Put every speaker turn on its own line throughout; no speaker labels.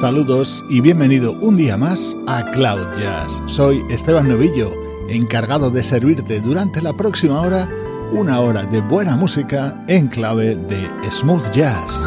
Saludos y bienvenido un día más a Cloud Jazz. Soy Esteban Novillo, encargado de servirte durante la próxima hora una hora de buena música en clave de smooth jazz.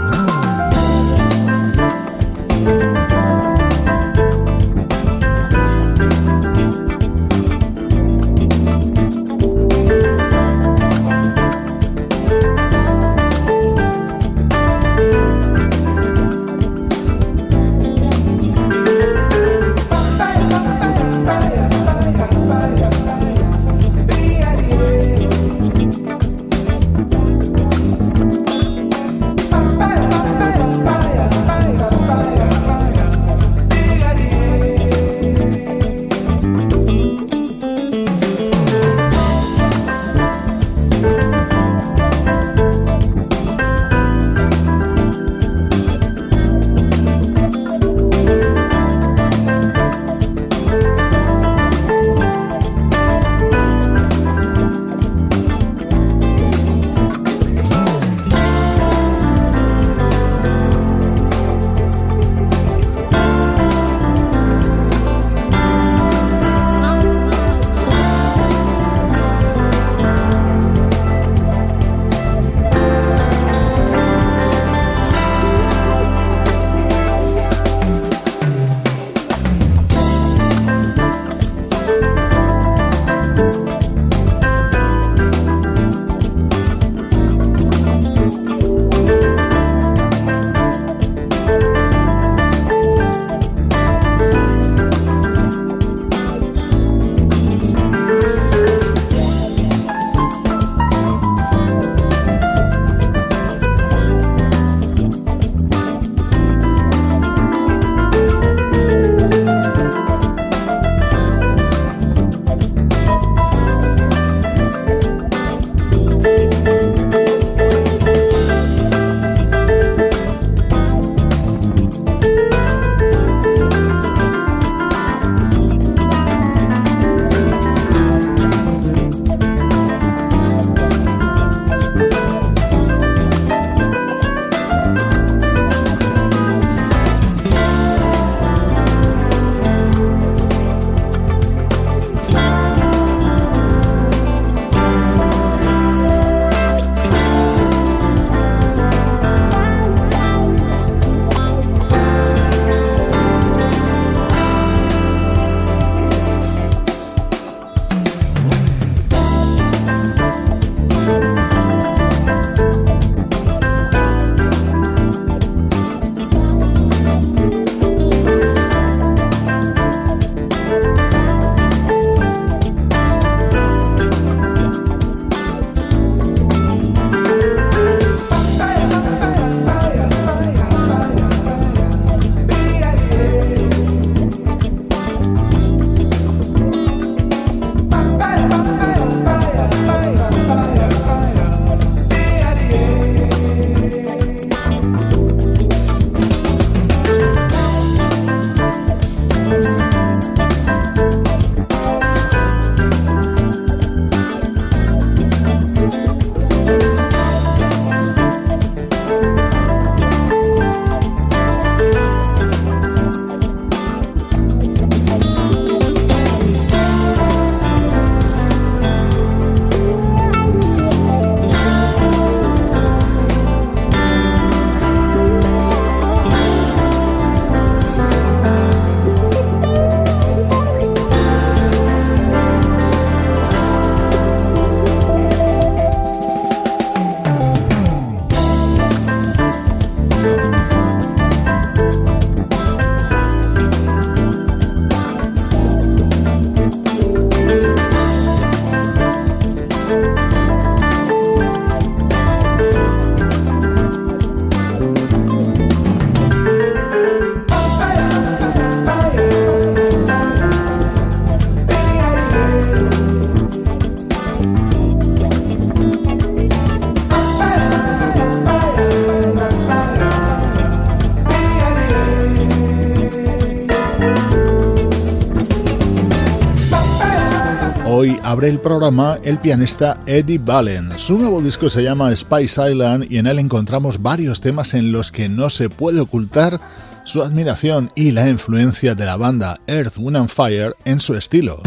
Hoy abre el programa el pianista Eddie Ballen. Su nuevo disco se llama Spice Island y en él encontramos varios temas en los que no se puede ocultar su admiración y la influencia de la banda Earth, Wind and Fire en su estilo.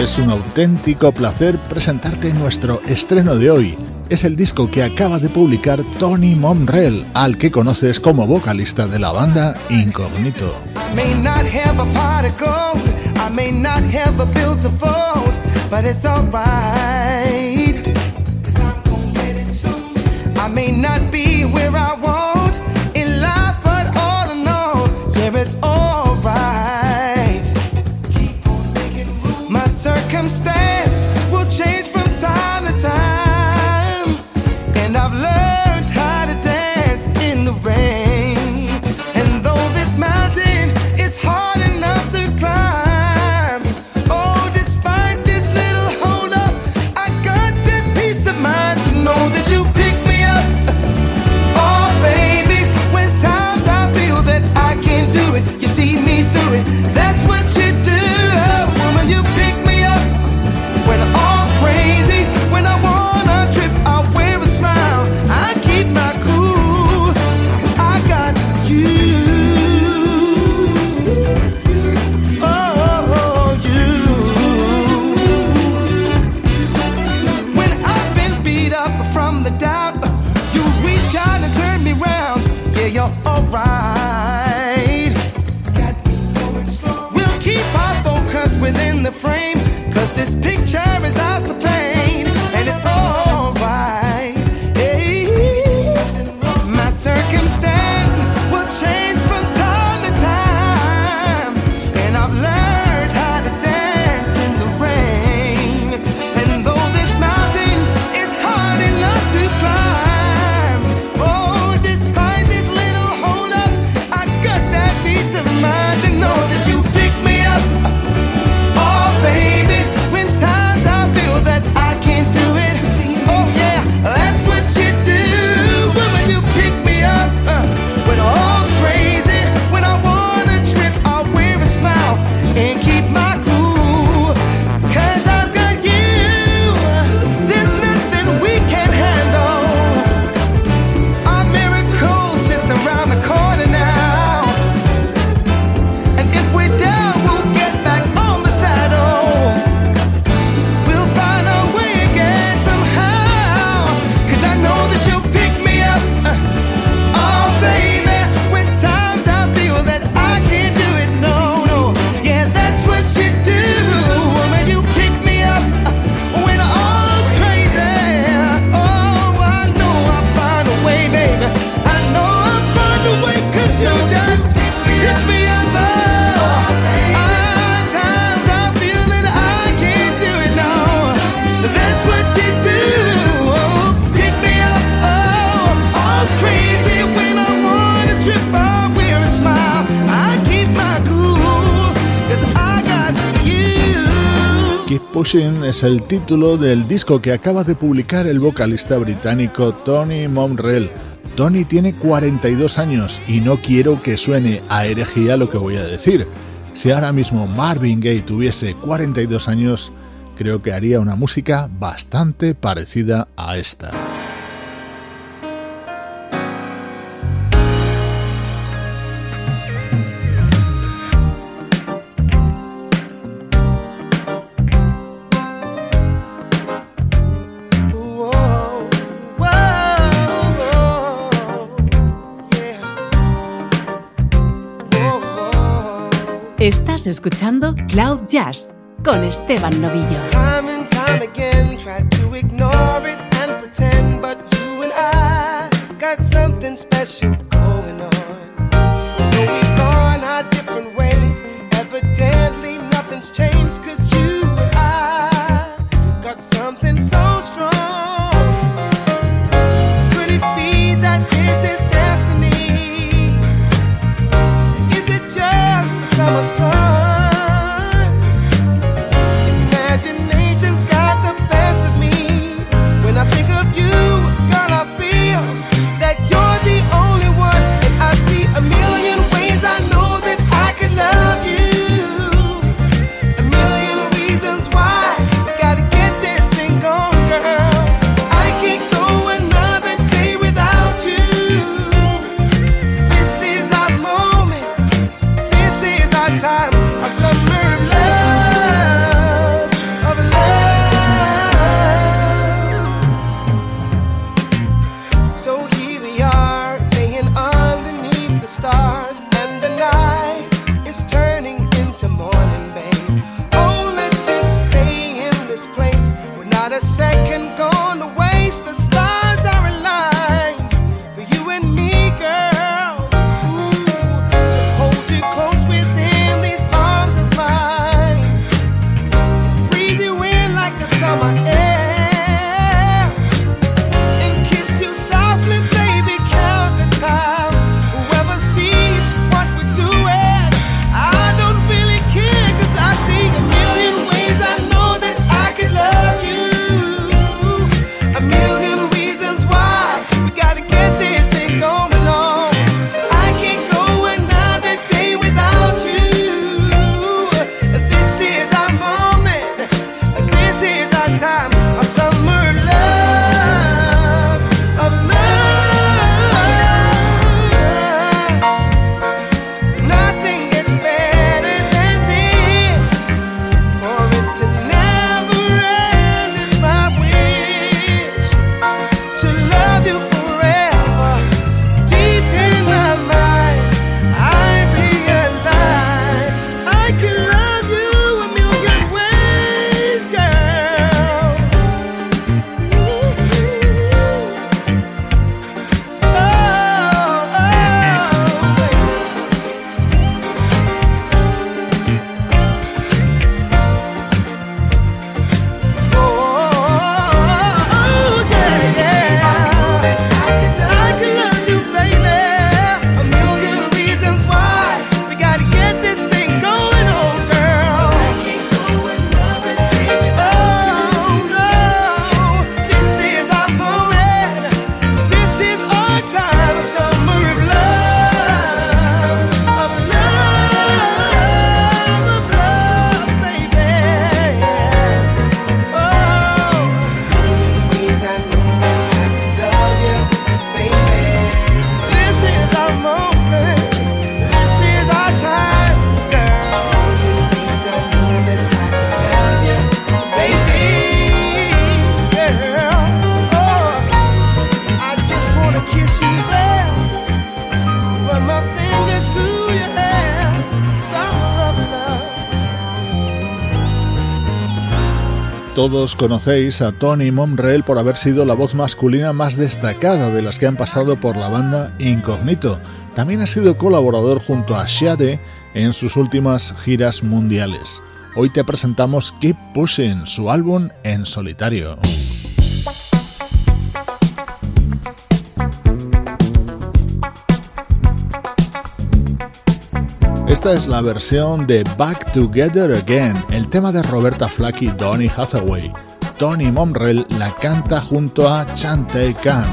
Es un auténtico placer presentarte nuestro estreno de hoy es el disco que acaba de publicar Tony Monrell, al que conoces como vocalista de la banda Incognito. the frame, cause this picture el título del disco que acaba de publicar el vocalista británico Tony Monrell. Tony tiene 42 años y no quiero que suene a herejía lo que voy a decir. Si ahora mismo Marvin Gaye tuviese 42 años, creo que haría una música bastante parecida a esta.
Estás escuchando Cloud Jazz con Esteban Novillo.
Time and time again, try to ignore it and pretend, but you and I got something special.
Todos conocéis a Tony Momrell por haber sido la voz masculina más destacada de las que han pasado por la banda Incognito. También ha sido colaborador junto a Shade en sus últimas giras mundiales. Hoy te presentamos Keep Pushing, su álbum en solitario. Esta es la versión de Back Together Again, el tema de Roberta Flack y Donny Hathaway. Tony Momrell la canta junto a Chante Khan.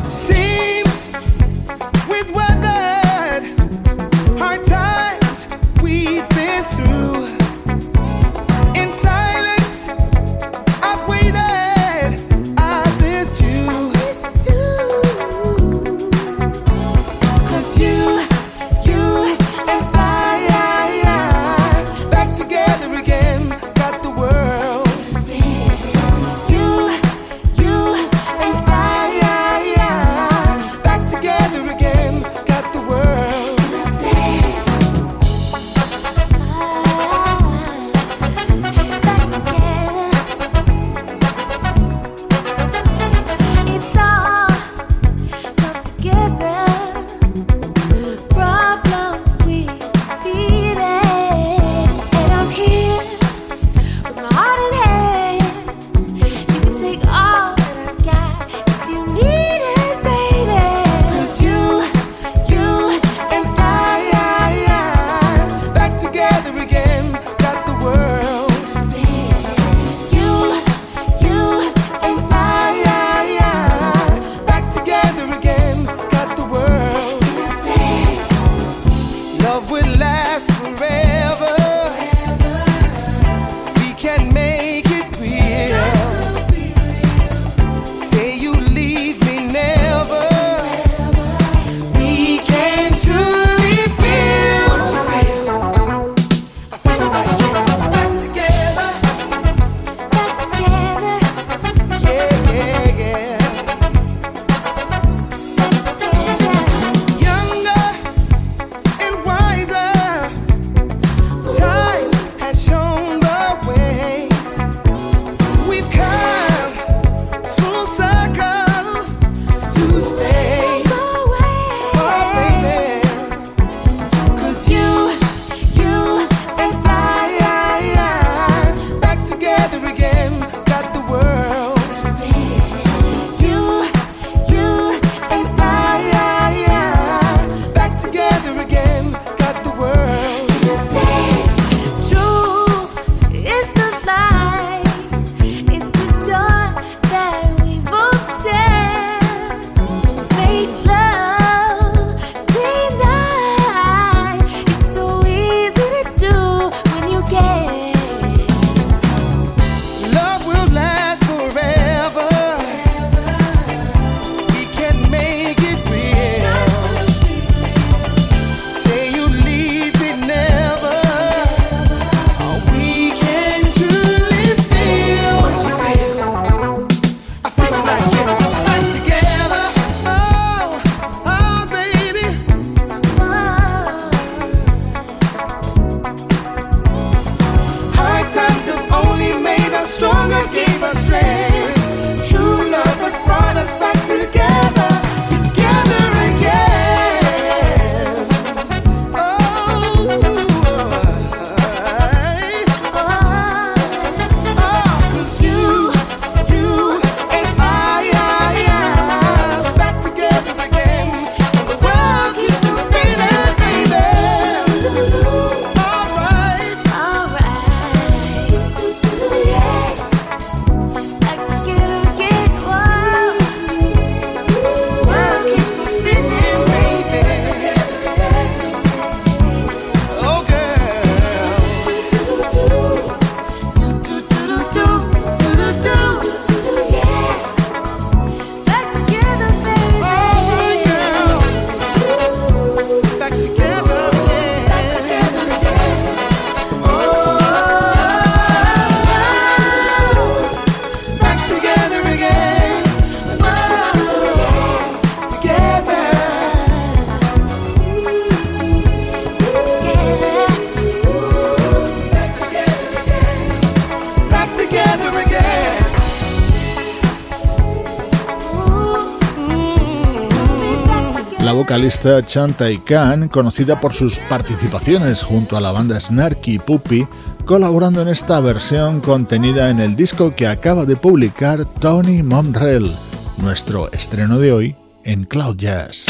Vocalista Chantai Khan, conocida por sus participaciones junto a la banda Snarky Puppy, colaborando en esta versión contenida en el disco que acaba de publicar Tony Monrell, nuestro estreno de hoy en Cloud Jazz.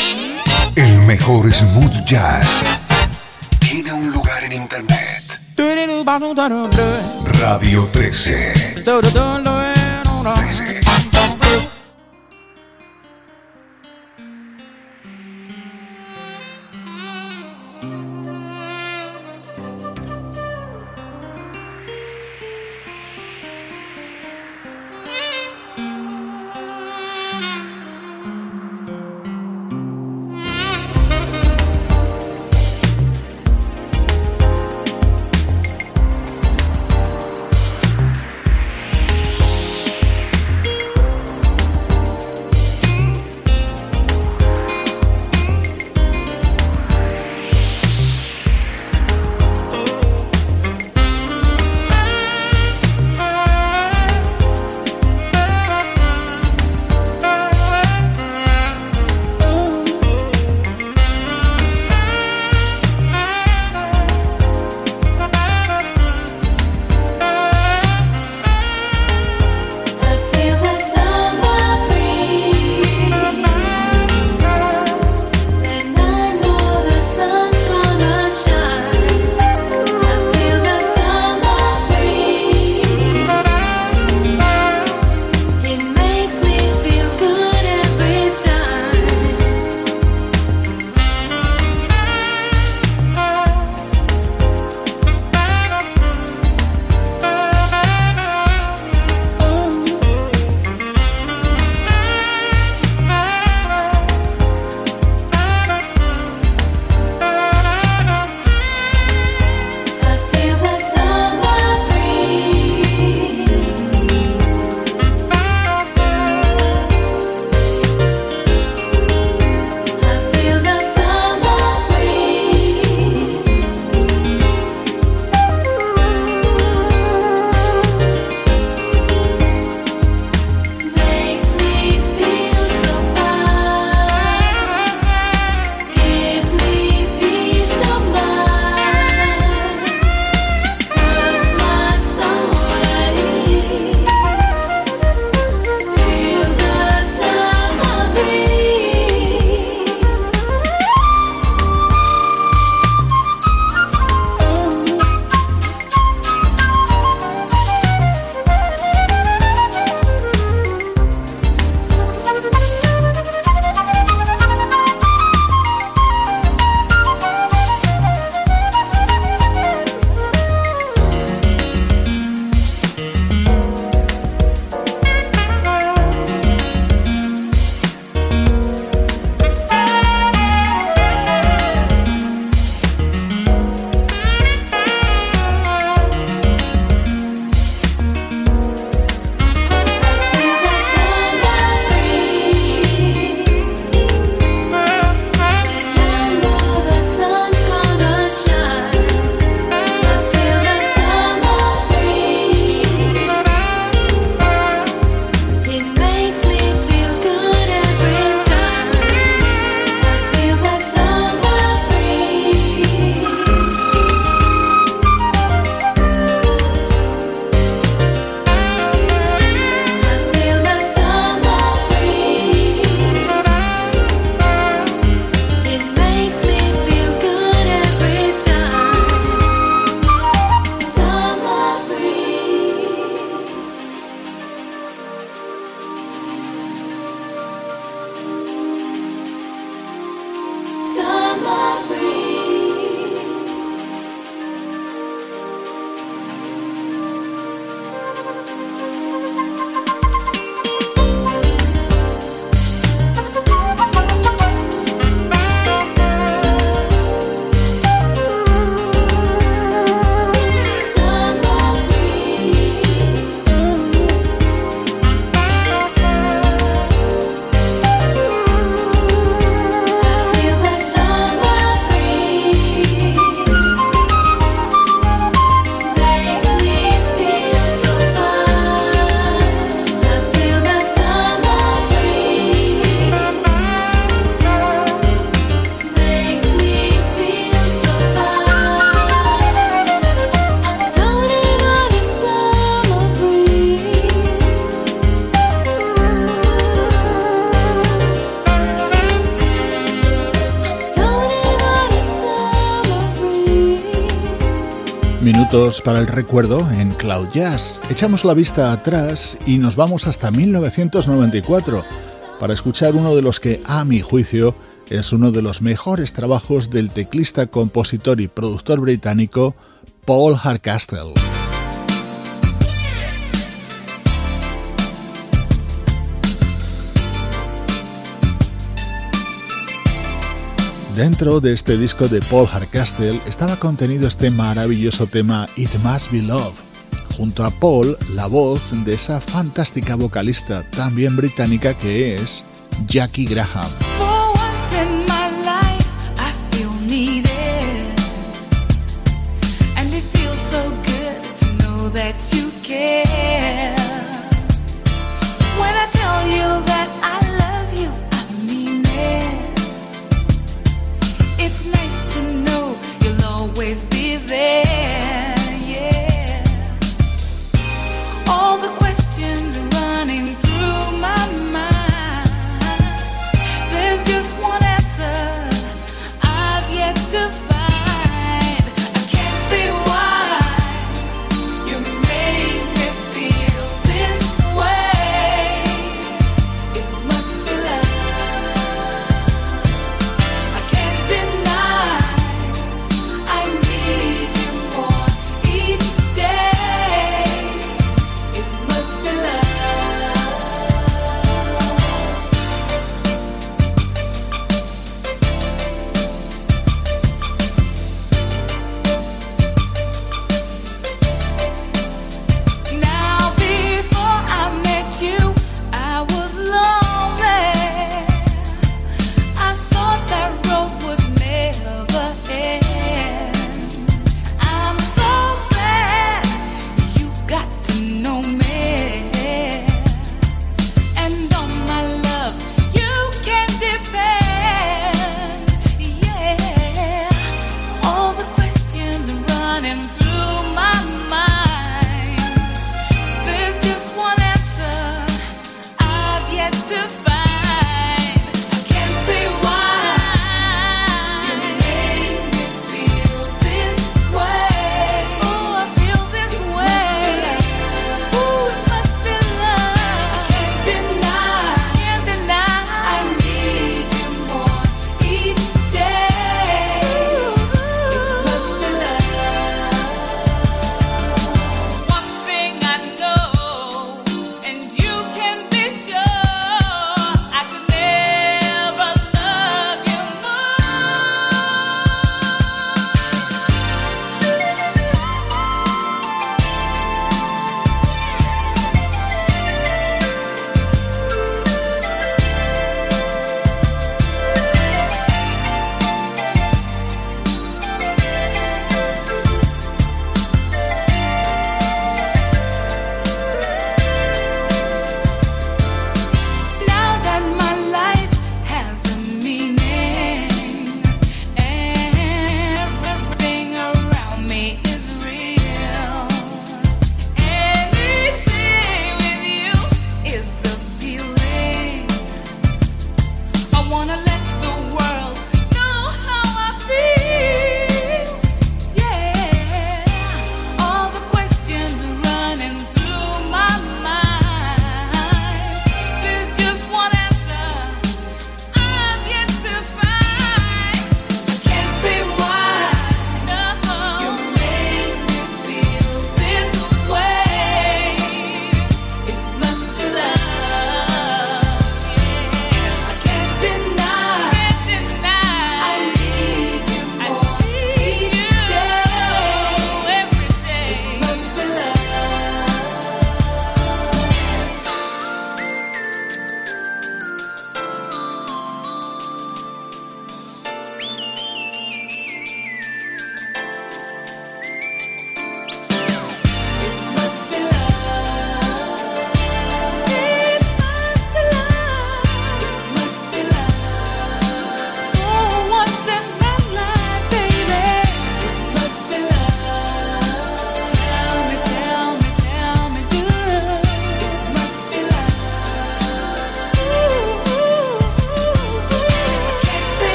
El mejor smooth jazz tiene un lugar en internet. Radio 13. 13.
Para el recuerdo en Cloud Jazz. Echamos la vista atrás y nos vamos hasta 1994 para escuchar uno de los que, a mi juicio, es uno de los mejores trabajos del teclista, compositor y productor británico Paul Hardcastle. Dentro de este disco de Paul Hardcastle estaba contenido este maravilloso tema It Must Be Love, junto a Paul la voz de esa fantástica vocalista también británica que es Jackie Graham.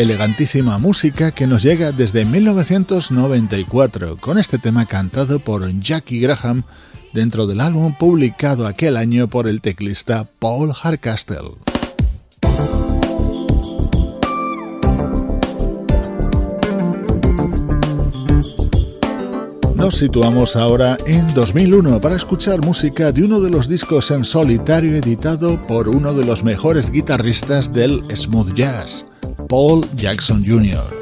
Elegantísima música que nos llega desde 1994 con este tema cantado por Jackie Graham dentro del álbum publicado aquel año por el teclista Paul Hardcastle. Nos situamos ahora en 2001 para escuchar música de uno de los discos en solitario editado por uno de los mejores guitarristas del smooth jazz, Paul Jackson Jr.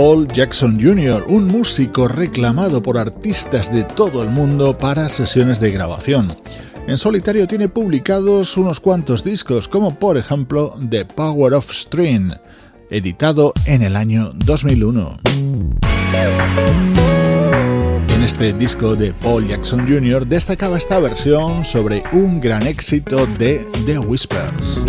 Paul Jackson Jr., un músico reclamado por artistas de todo el mundo para sesiones de grabación. En solitario tiene publicados unos cuantos discos, como por ejemplo The Power of String, editado en el año 2001 este disco de Paul Jackson Jr. destacaba esta versión sobre un gran éxito de The Whispers.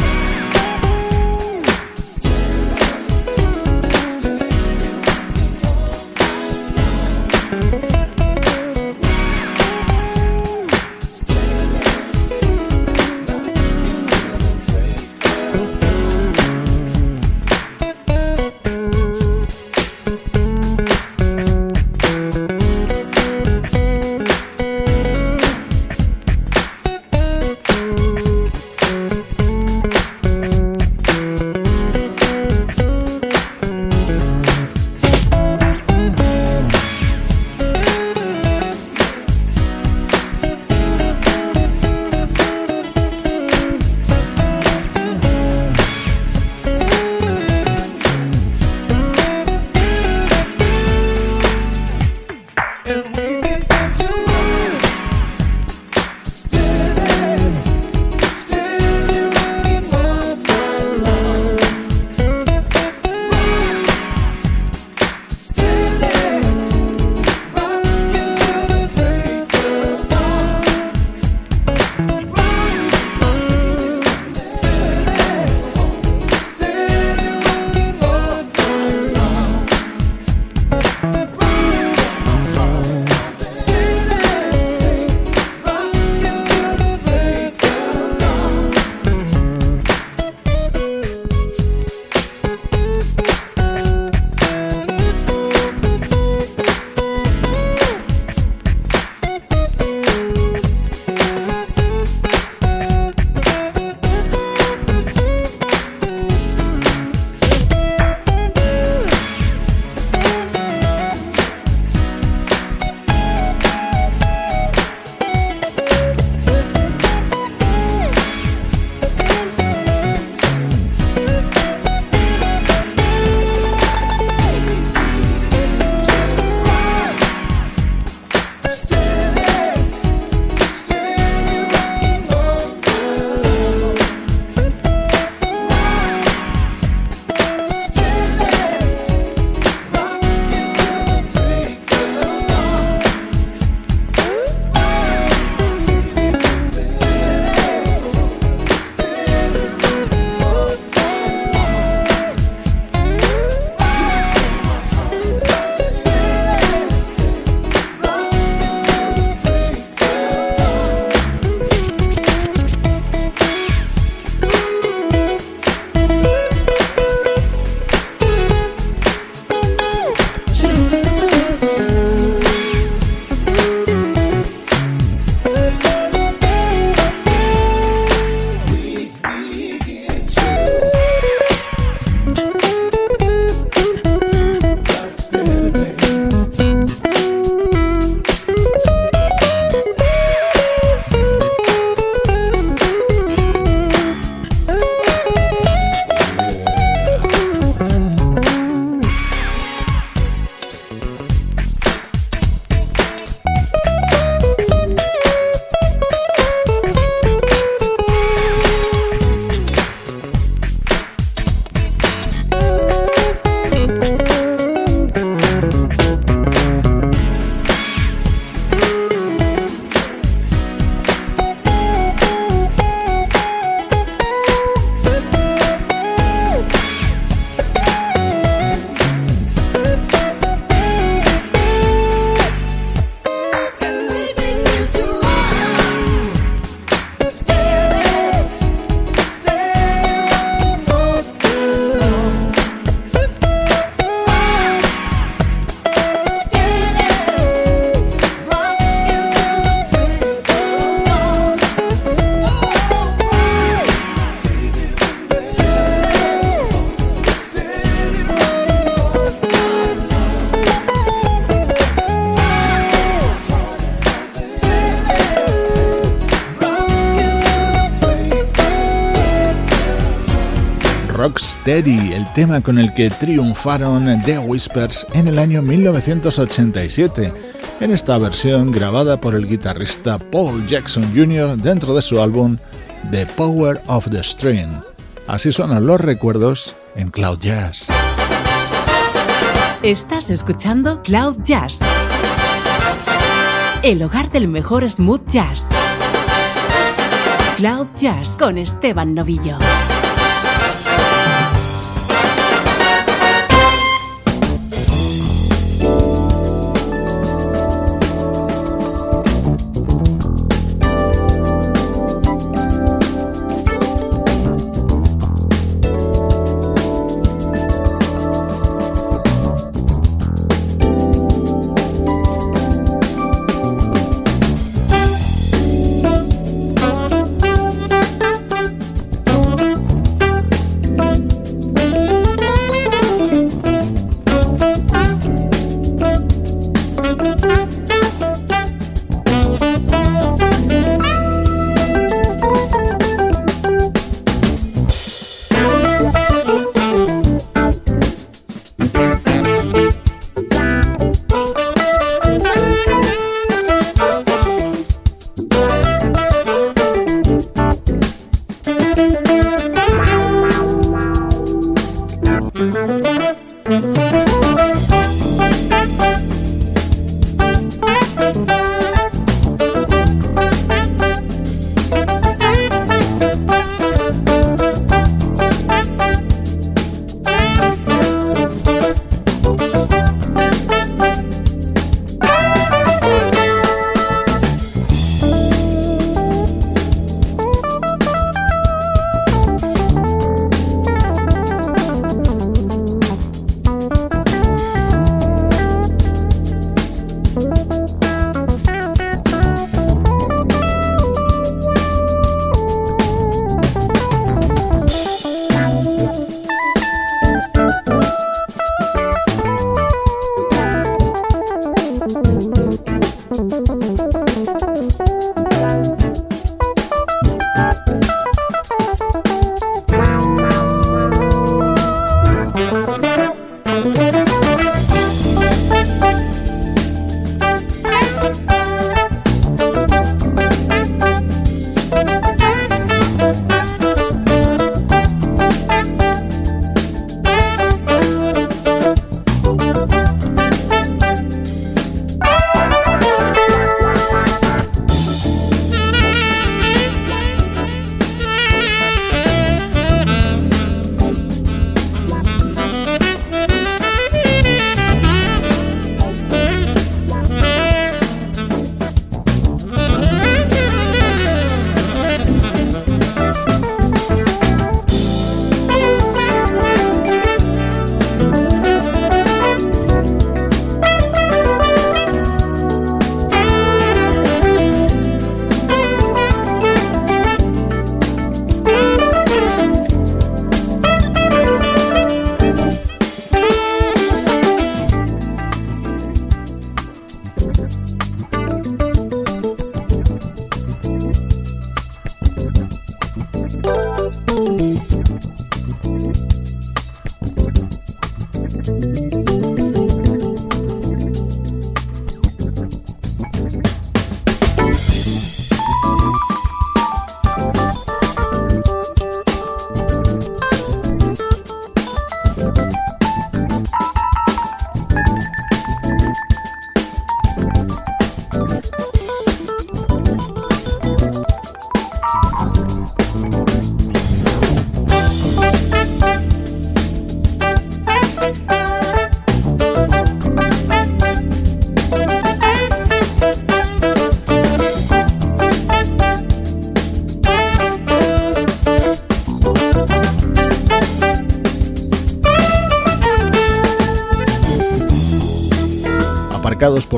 Rocksteady, el tema con el que triunfaron The Whispers en el año 1987, en esta versión grabada por el guitarrista Paul Jackson Jr. dentro de su álbum The Power of the String. Así suenan los recuerdos en Cloud Jazz.
Estás escuchando Cloud Jazz el hogar del mejor smooth jazz. Cloud Jazz con Esteban Novillo.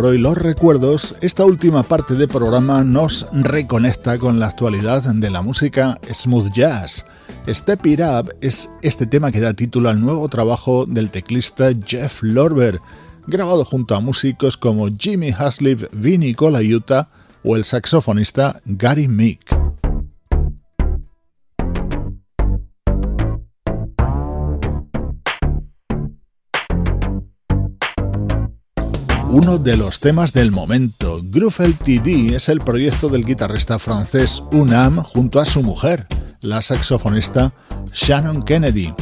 Por hoy los recuerdos, esta última parte del programa nos reconecta con la actualidad de la música smooth jazz. Step It Up es este tema que da título al nuevo trabajo del teclista Jeff Lorber, grabado junto a músicos como Jimmy Haslip, Vinny Colaiuta o el saxofonista Gary Meek. Uno de los temas del momento. Groove LTD es el proyecto del guitarrista francés Unam junto a su mujer, la saxofonista Shannon Kennedy.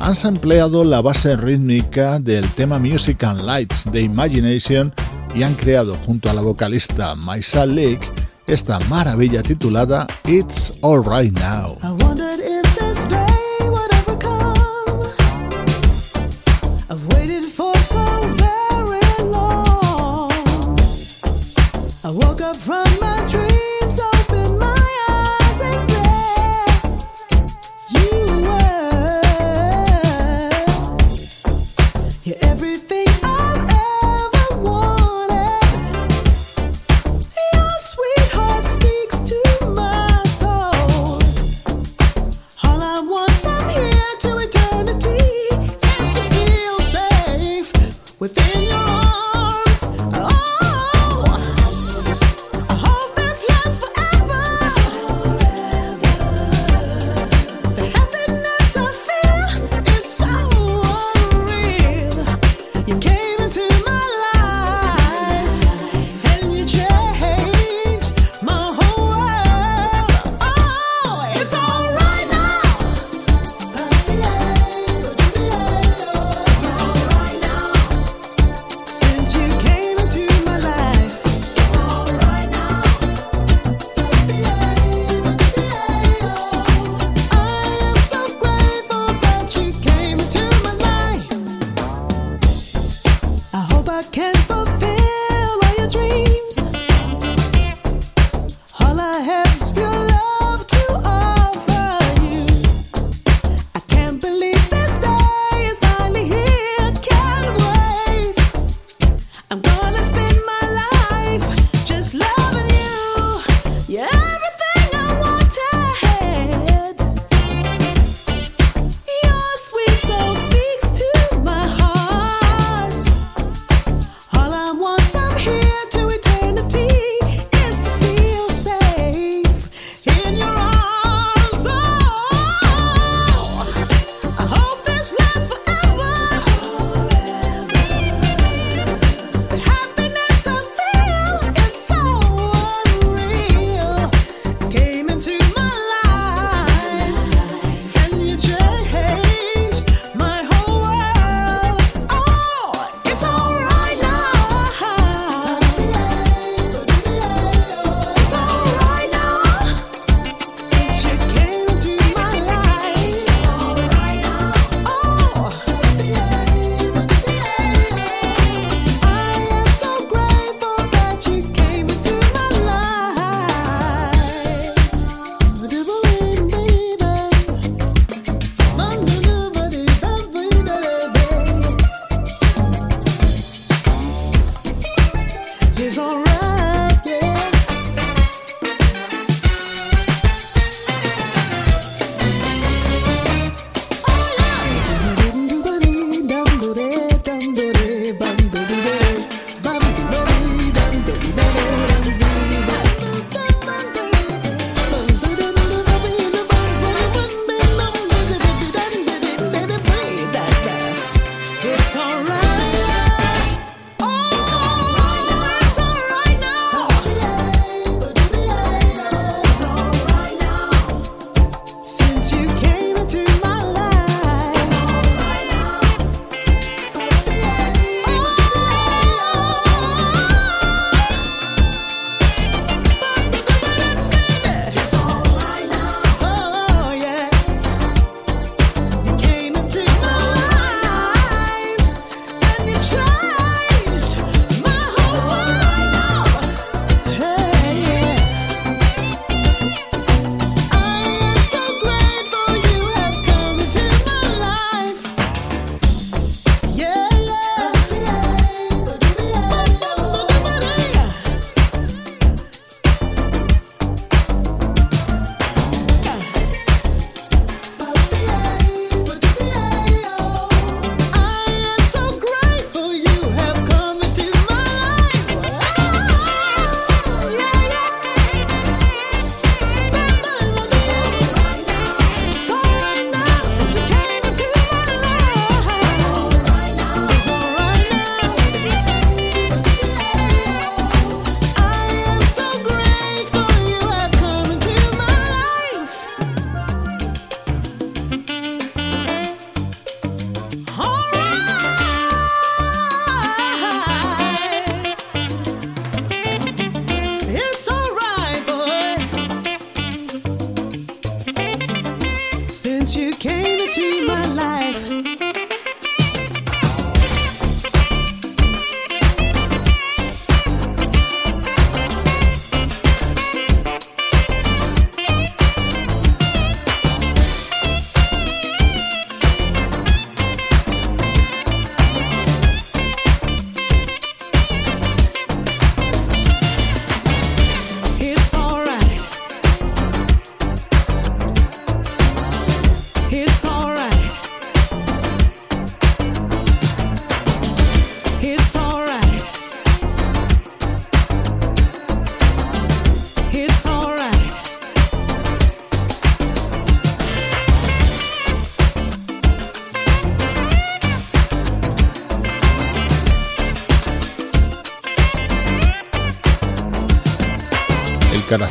Han sampleado la base rítmica del tema Music and Lights de Imagination y han creado junto a la vocalista Maisa Lake esta maravilla titulada It's Alright Now.
I woke up from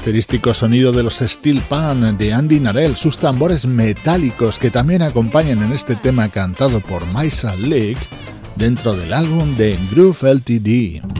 característico sonido de los Steel Pan de Andy Narell, sus tambores metálicos que también acompañan en este tema cantado por Maisa Lake dentro del álbum de Groove LTD.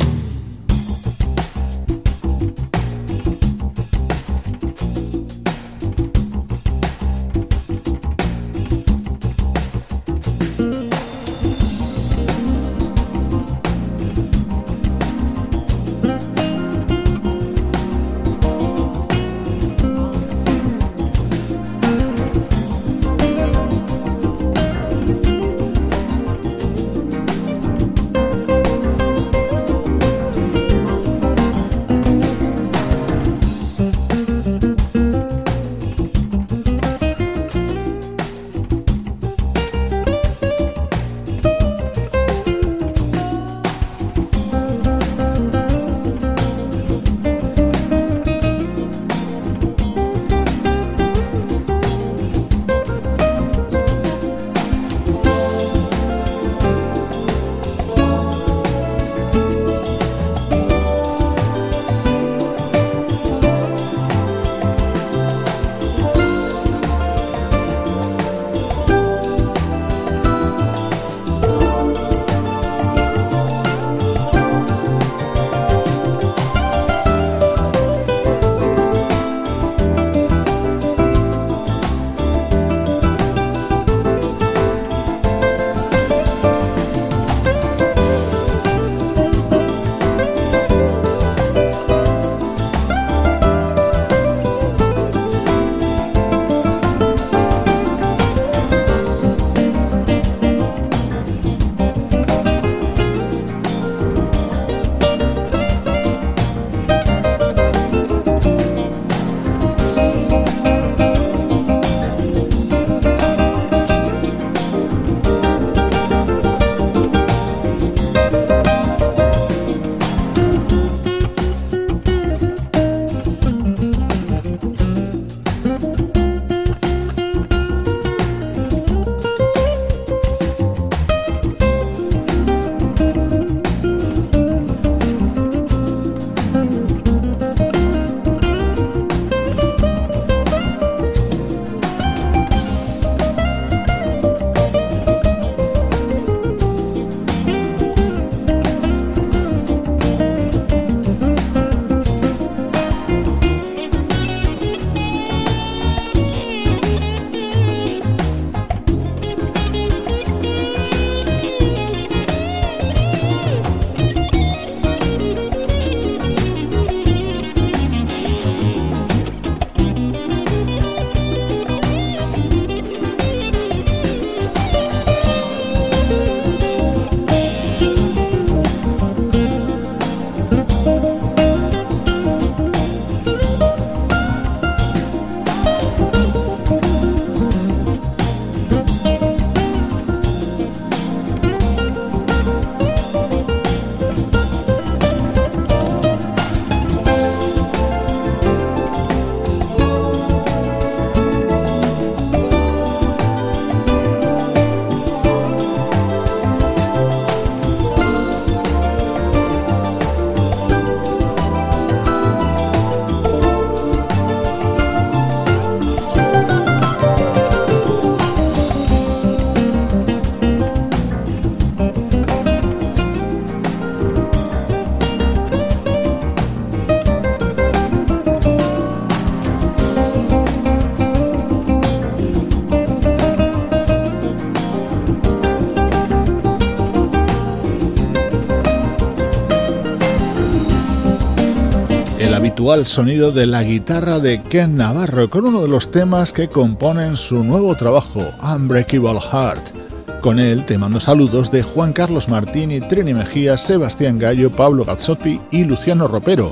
sonido de la guitarra de Ken Navarro con uno de los temas que componen su nuevo trabajo, Unbreakable Heart. Con él te mando saludos de Juan Carlos Martini, Trini Mejía, Sebastián Gallo, Pablo Gazzotti y Luciano Ropero.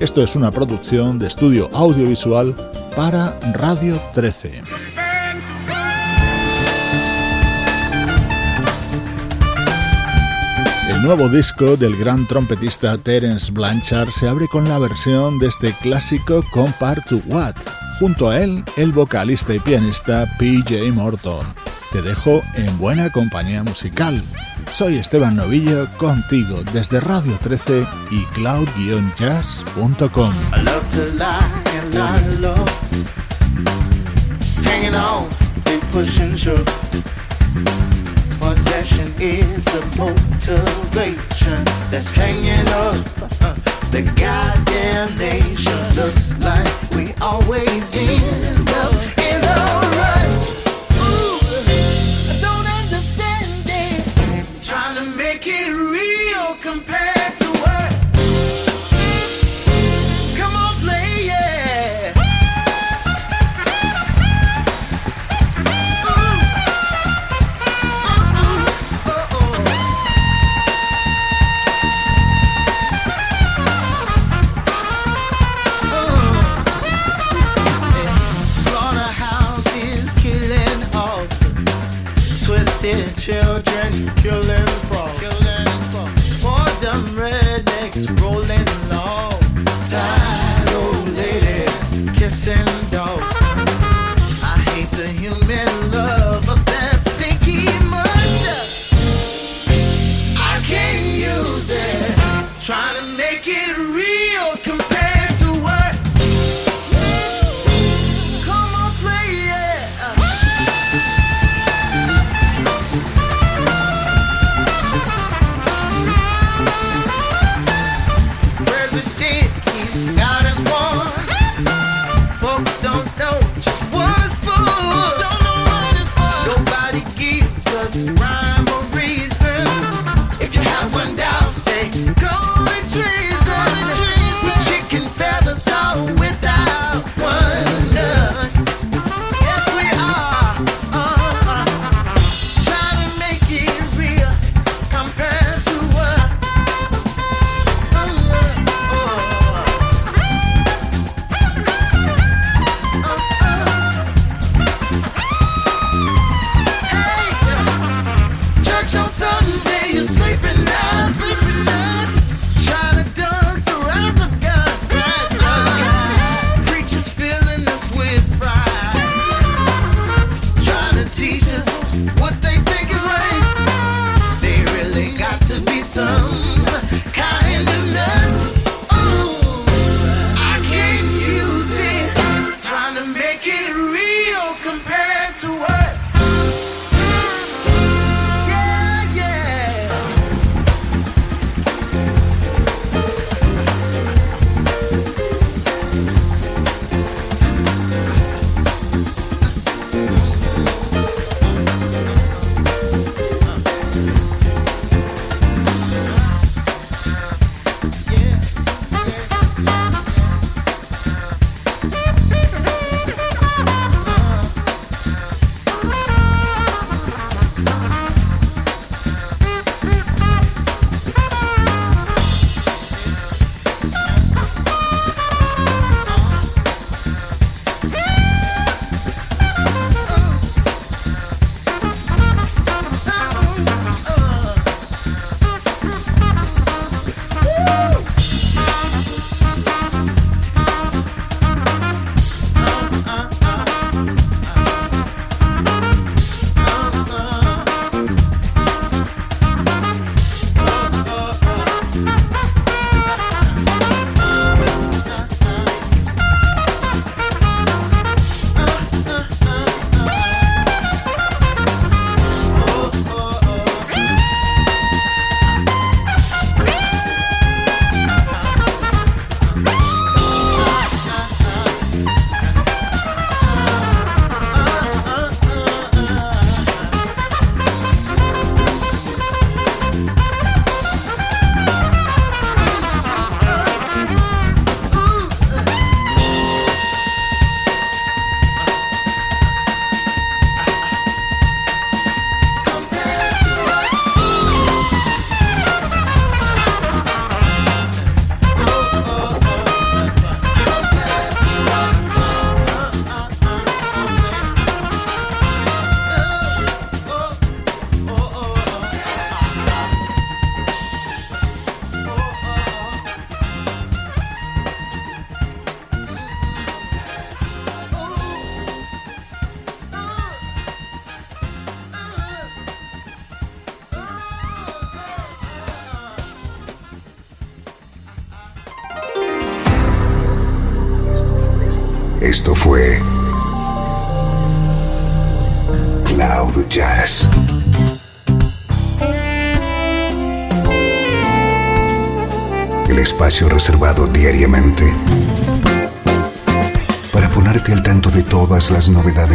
Esto es una producción de estudio audiovisual para Radio 13. El nuevo disco del gran trompetista Terence Blanchard se abre con la versión de este clásico Compare to What. Junto a él, el vocalista y pianista PJ Morton. Te dejo en buena compañía musical. Soy Esteban Novillo, contigo desde Radio 13 y cloud-jazz.com.
passion is the motivation that's hanging up the goddamn nation. Looks like we always end up in
the rush. Ooh, I don't understand it. Trying to make it real compared.